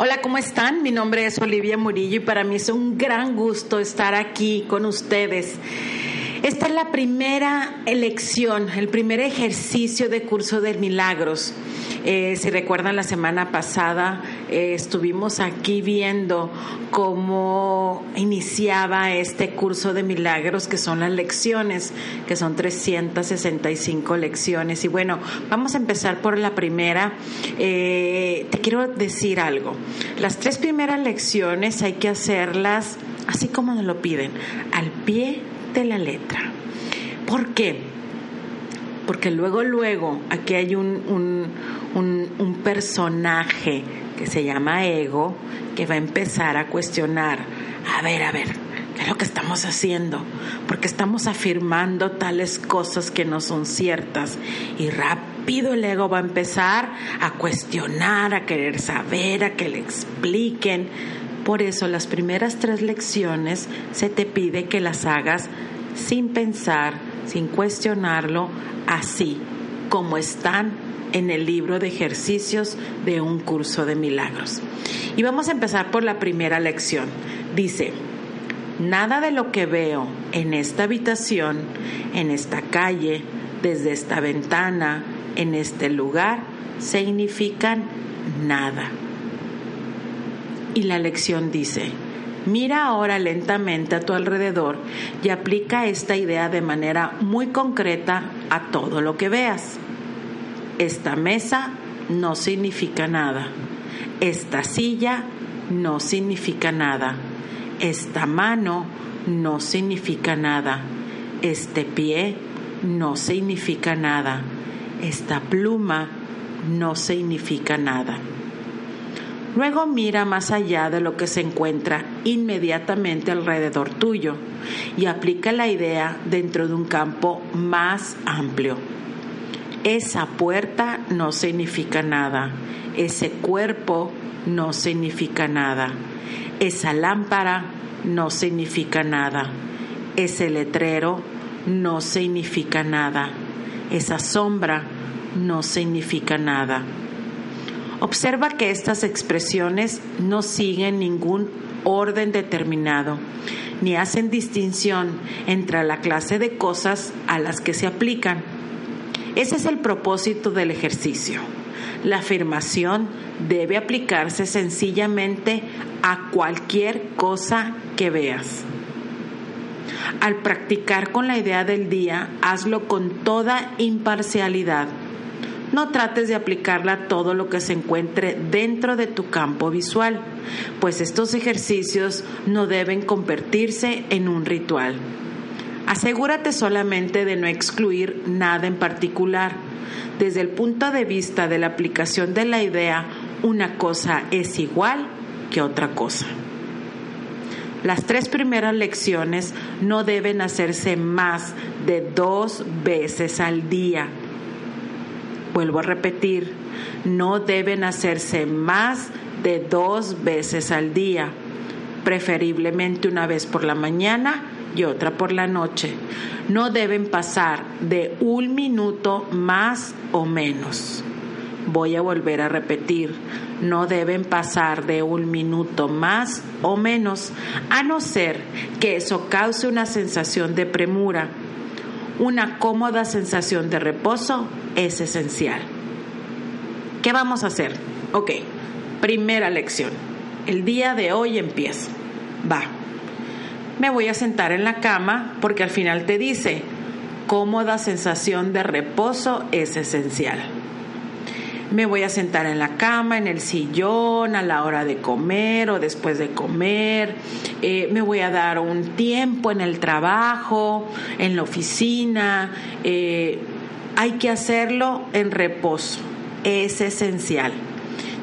Hola, ¿cómo están? Mi nombre es Olivia Murillo y para mí es un gran gusto estar aquí con ustedes. Esta es la primera elección, el primer ejercicio de curso de milagros. Eh, si recuerdan, la semana pasada eh, estuvimos aquí viendo cómo iniciaba este curso de milagros, que son las lecciones, que son 365 lecciones. Y bueno, vamos a empezar por la primera. Eh, te quiero decir algo. Las tres primeras lecciones hay que hacerlas así como nos lo piden, al pie de la letra. ¿Por qué? Porque luego, luego, aquí hay un, un, personaje que se llama ego que va a empezar a cuestionar, a ver, a ver, ¿qué es lo que estamos haciendo? Porque estamos afirmando tales cosas que no son ciertas y rápido el ego va a empezar a cuestionar, a querer saber, a que le expliquen. Por eso las primeras tres lecciones se te pide que las hagas sin pensar, sin cuestionarlo, así como están en el libro de ejercicios de un curso de milagros. Y vamos a empezar por la primera lección. Dice, nada de lo que veo en esta habitación, en esta calle, desde esta ventana, en este lugar, significan nada. Y la lección dice, mira ahora lentamente a tu alrededor y aplica esta idea de manera muy concreta a todo lo que veas. Esta mesa no significa nada. Esta silla no significa nada. Esta mano no significa nada. Este pie no significa nada. Esta pluma no significa nada. Luego mira más allá de lo que se encuentra inmediatamente alrededor tuyo y aplica la idea dentro de un campo más amplio. Esa puerta no significa nada. Ese cuerpo no significa nada. Esa lámpara no significa nada. Ese letrero no significa nada. Esa sombra no significa nada. Observa que estas expresiones no siguen ningún orden determinado, ni hacen distinción entre la clase de cosas a las que se aplican. Ese es el propósito del ejercicio. La afirmación debe aplicarse sencillamente a cualquier cosa que veas. Al practicar con la idea del día, hazlo con toda imparcialidad. No trates de aplicarla a todo lo que se encuentre dentro de tu campo visual, pues estos ejercicios no deben convertirse en un ritual. Asegúrate solamente de no excluir nada en particular. Desde el punto de vista de la aplicación de la idea, una cosa es igual que otra cosa. Las tres primeras lecciones no deben hacerse más de dos veces al día. Vuelvo a repetir, no deben hacerse más de dos veces al día, preferiblemente una vez por la mañana y otra por la noche. No deben pasar de un minuto más o menos. Voy a volver a repetir, no deben pasar de un minuto más o menos, a no ser que eso cause una sensación de premura. Una cómoda sensación de reposo es esencial. ¿Qué vamos a hacer? Ok, primera lección. El día de hoy empiezo. Va. Me voy a sentar en la cama porque al final te dice, cómoda sensación de reposo es esencial. me voy a sentar en la cama, en el sillón, a la hora de comer o después de comer, eh, me voy a dar un tiempo en el trabajo, en la oficina, eh, hay que hacerlo en reposo, es esencial.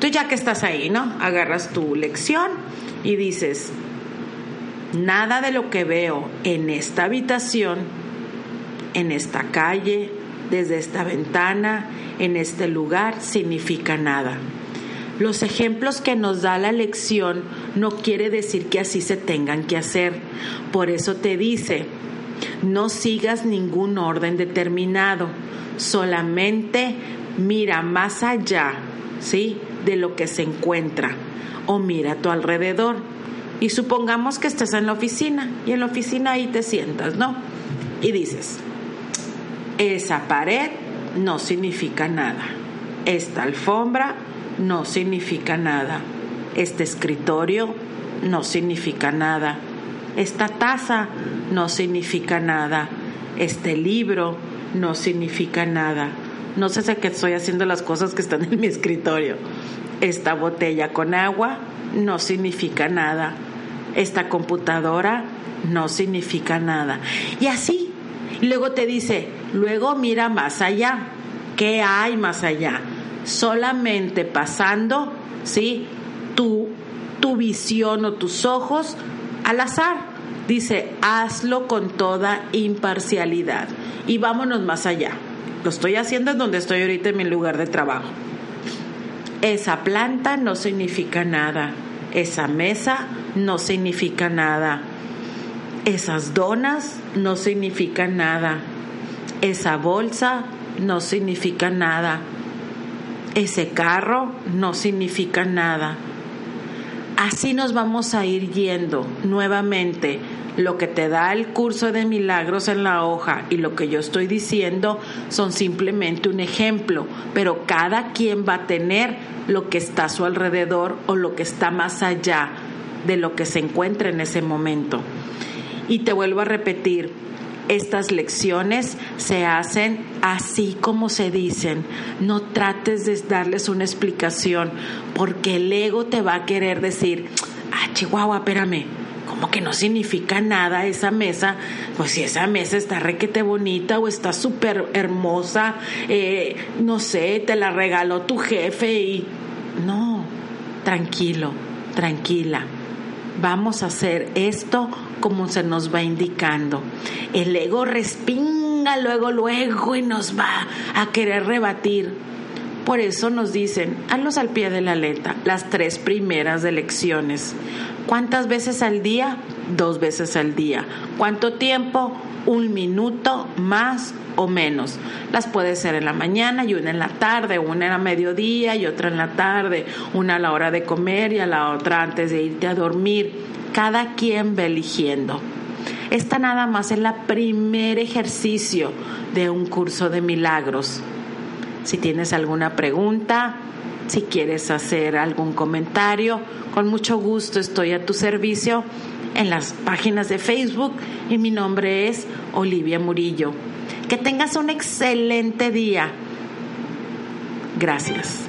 Tú ya que estás ahí, ¿no? Agarras tu lección y dices, nada de lo que veo en esta habitación, en esta calle, desde esta ventana, en este lugar, significa nada. Los ejemplos que nos da la lección no quiere decir que así se tengan que hacer. Por eso te dice, no sigas ningún orden determinado, solamente mira más allá, ¿sí? De lo que se encuentra o mira a tu alrededor. Y supongamos que estás en la oficina y en la oficina ahí te sientas, ¿no? Y dices, esa pared no significa nada. Esta alfombra no significa nada. Este escritorio no significa nada. Esta taza no significa nada. Este libro no significa nada. No sé si estoy haciendo las cosas que están en mi escritorio. Esta botella con agua no significa nada. Esta computadora no significa nada. Y así Luego te dice, luego mira más allá. ¿Qué hay más allá? Solamente pasando, ¿sí? Tu, tu visión o tus ojos al azar. Dice, hazlo con toda imparcialidad. Y vámonos más allá. Lo estoy haciendo en donde estoy ahorita en mi lugar de trabajo. Esa planta no significa nada. Esa mesa no significa nada. Esas donas no significan nada. Esa bolsa no significa nada. Ese carro no significa nada. Así nos vamos a ir yendo nuevamente. Lo que te da el curso de milagros en la hoja y lo que yo estoy diciendo son simplemente un ejemplo, pero cada quien va a tener lo que está a su alrededor o lo que está más allá de lo que se encuentra en ese momento. Y te vuelvo a repetir, estas lecciones se hacen así como se dicen. No trates de darles una explicación porque el ego te va a querer decir, ah, Chihuahua, espérame, como que no significa nada esa mesa, pues si esa mesa está requete bonita o está súper hermosa, eh, no sé, te la regaló tu jefe y no, tranquilo, tranquila. Vamos a hacer esto como se nos va indicando. El ego respinga luego, luego y nos va a querer rebatir. Por eso nos dicen, hazlos al pie de la letra, las tres primeras elecciones. ¿Cuántas veces al día? Dos veces al día. ¿Cuánto tiempo? Un minuto más o menos. Las puede ser en la mañana y una en la tarde, una en la mediodía y otra en la tarde, una a la hora de comer y a la otra antes de irte a dormir. Cada quien va eligiendo. Esta nada más es la primer ejercicio de un curso de milagros. Si tienes alguna pregunta, si quieres hacer algún comentario, con mucho gusto estoy a tu servicio en las páginas de Facebook y mi nombre es Olivia Murillo. Que tengas un excelente día. Gracias.